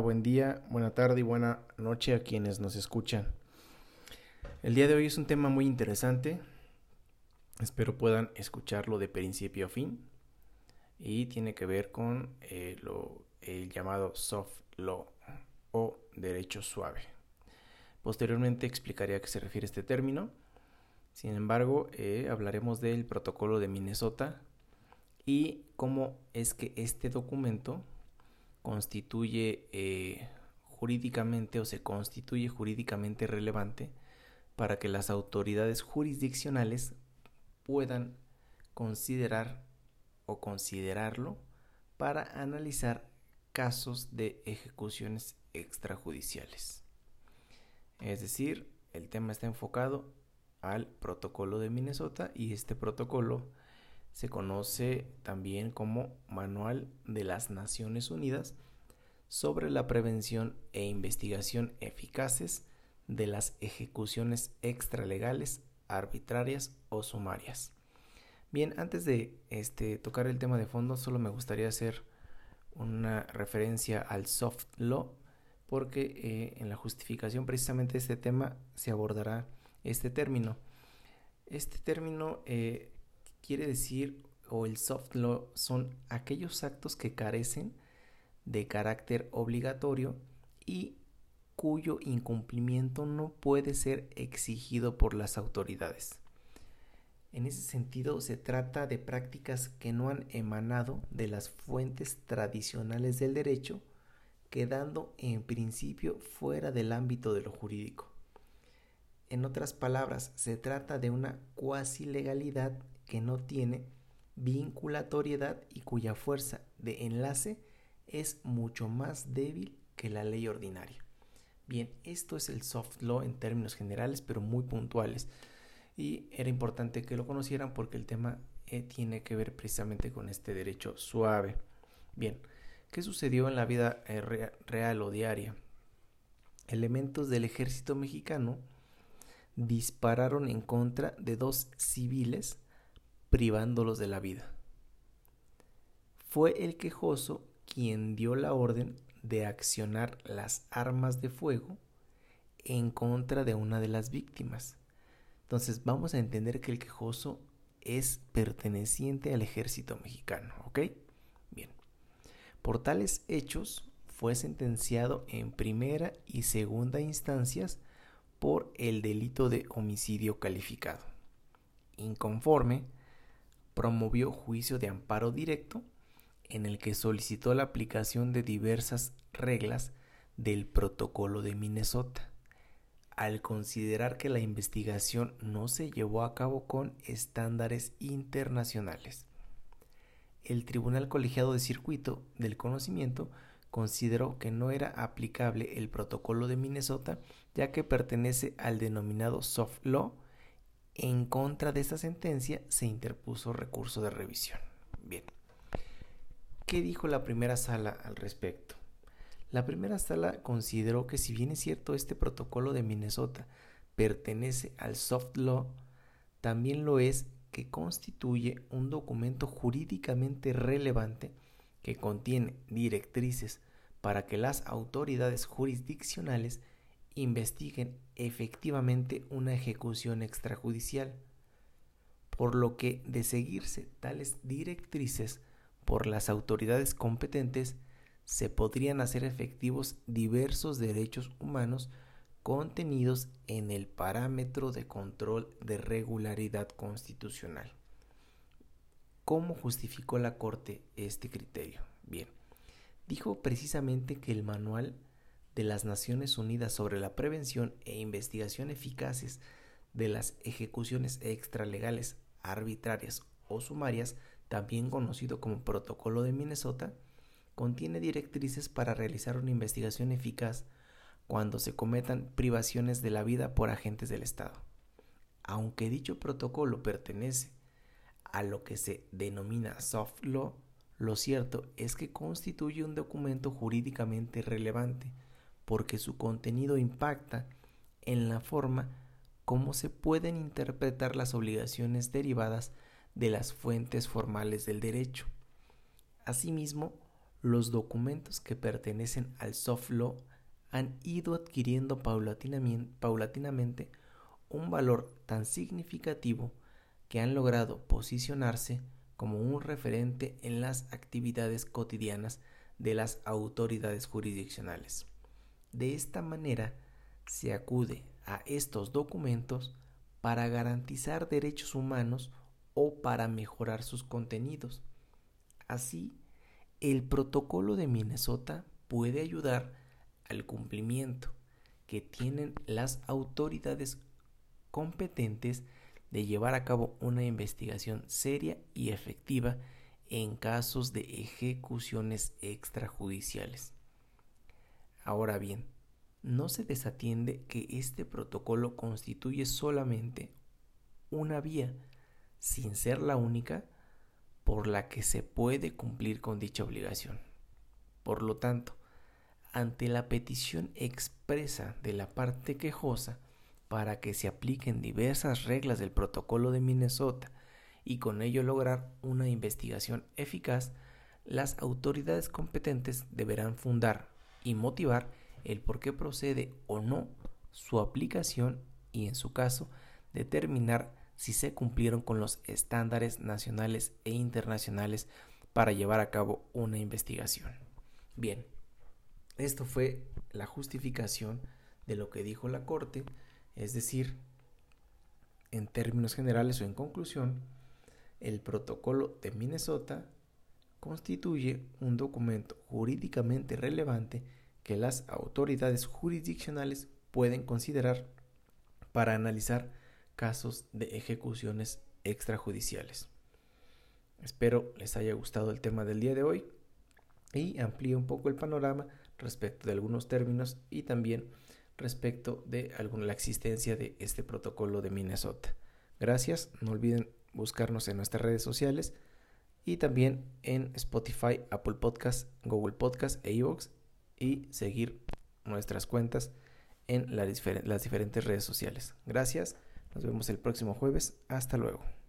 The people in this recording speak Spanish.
buen día, buena tarde y buena noche a quienes nos escuchan. El día de hoy es un tema muy interesante. Espero puedan escucharlo de principio a fin. Y tiene que ver con eh, lo, el llamado soft law o derecho suave. Posteriormente explicaré a qué se refiere este término. Sin embargo, eh, hablaremos del protocolo de Minnesota y cómo es que este documento constituye eh, jurídicamente o se constituye jurídicamente relevante para que las autoridades jurisdiccionales puedan considerar o considerarlo para analizar casos de ejecuciones extrajudiciales. Es decir, el tema está enfocado al protocolo de Minnesota y este protocolo se conoce también como Manual de las Naciones Unidas sobre la prevención e investigación eficaces de las ejecuciones extralegales, arbitrarias o sumarias. Bien, antes de este, tocar el tema de fondo, solo me gustaría hacer una referencia al soft law, porque eh, en la justificación precisamente de este tema se abordará este término. Este término eh, quiere decir, o el soft law, son aquellos actos que carecen de carácter obligatorio y cuyo incumplimiento no puede ser exigido por las autoridades. En ese sentido, se trata de prácticas que no han emanado de las fuentes tradicionales del derecho, quedando en principio fuera del ámbito de lo jurídico. En otras palabras, se trata de una cuasi legalidad que no tiene vinculatoriedad y cuya fuerza de enlace es mucho más débil que la ley ordinaria. Bien, esto es el soft law en términos generales, pero muy puntuales. Y era importante que lo conocieran porque el tema eh, tiene que ver precisamente con este derecho suave. Bien, ¿qué sucedió en la vida eh, real o diaria? Elementos del ejército mexicano dispararon en contra de dos civiles privándolos de la vida. Fue el quejoso quien dio la orden de accionar las armas de fuego en contra de una de las víctimas. Entonces vamos a entender que el quejoso es perteneciente al ejército mexicano, ¿ok? Bien. Por tales hechos fue sentenciado en primera y segunda instancias por el delito de homicidio calificado. Inconforme, promovió juicio de amparo directo en el que solicitó la aplicación de diversas reglas del protocolo de Minnesota, al considerar que la investigación no se llevó a cabo con estándares internacionales. El Tribunal Colegiado de Circuito del Conocimiento consideró que no era aplicable el protocolo de Minnesota ya que pertenece al denominado soft law en contra de esta sentencia se interpuso recurso de revisión. Bien. ¿Qué dijo la primera sala al respecto? La primera sala consideró que si bien es cierto este protocolo de Minnesota pertenece al soft law, también lo es que constituye un documento jurídicamente relevante que contiene directrices para que las autoridades jurisdiccionales investiguen efectivamente una ejecución extrajudicial, por lo que de seguirse tales directrices por las autoridades competentes, se podrían hacer efectivos diversos derechos humanos contenidos en el parámetro de control de regularidad constitucional. ¿Cómo justificó la Corte este criterio? Bien, dijo precisamente que el manual de las Naciones Unidas sobre la prevención e investigación eficaces de las ejecuciones extralegales, arbitrarias o sumarias, también conocido como Protocolo de Minnesota, contiene directrices para realizar una investigación eficaz cuando se cometan privaciones de la vida por agentes del Estado. Aunque dicho protocolo pertenece a lo que se denomina soft law, lo cierto es que constituye un documento jurídicamente relevante, porque su contenido impacta en la forma como se pueden interpretar las obligaciones derivadas de las fuentes formales del derecho. Asimismo, los documentos que pertenecen al soft law han ido adquiriendo paulatinamente un valor tan significativo que han logrado posicionarse como un referente en las actividades cotidianas de las autoridades jurisdiccionales. De esta manera, se acude a estos documentos para garantizar derechos humanos o para mejorar sus contenidos. Así, el protocolo de Minnesota puede ayudar al cumplimiento que tienen las autoridades competentes de llevar a cabo una investigación seria y efectiva en casos de ejecuciones extrajudiciales. Ahora bien, no se desatiende que este protocolo constituye solamente una vía, sin ser la única, por la que se puede cumplir con dicha obligación. Por lo tanto, ante la petición expresa de la parte quejosa para que se apliquen diversas reglas del protocolo de Minnesota y con ello lograr una investigación eficaz, las autoridades competentes deberán fundar y motivar el por qué procede o no su aplicación y en su caso determinar si se cumplieron con los estándares nacionales e internacionales para llevar a cabo una investigación. Bien, esto fue la justificación de lo que dijo la Corte, es decir, en términos generales o en conclusión, el protocolo de Minnesota constituye un documento jurídicamente relevante que las autoridades jurisdiccionales pueden considerar para analizar casos de ejecuciones extrajudiciales. Espero les haya gustado el tema del día de hoy y amplíe un poco el panorama respecto de algunos términos y también respecto de la existencia de este protocolo de Minnesota. Gracias, no olviden buscarnos en nuestras redes sociales y también en Spotify, Apple Podcast, Google Podcast e iVoox y seguir nuestras cuentas en las diferentes redes sociales. Gracias, nos vemos el próximo jueves, hasta luego.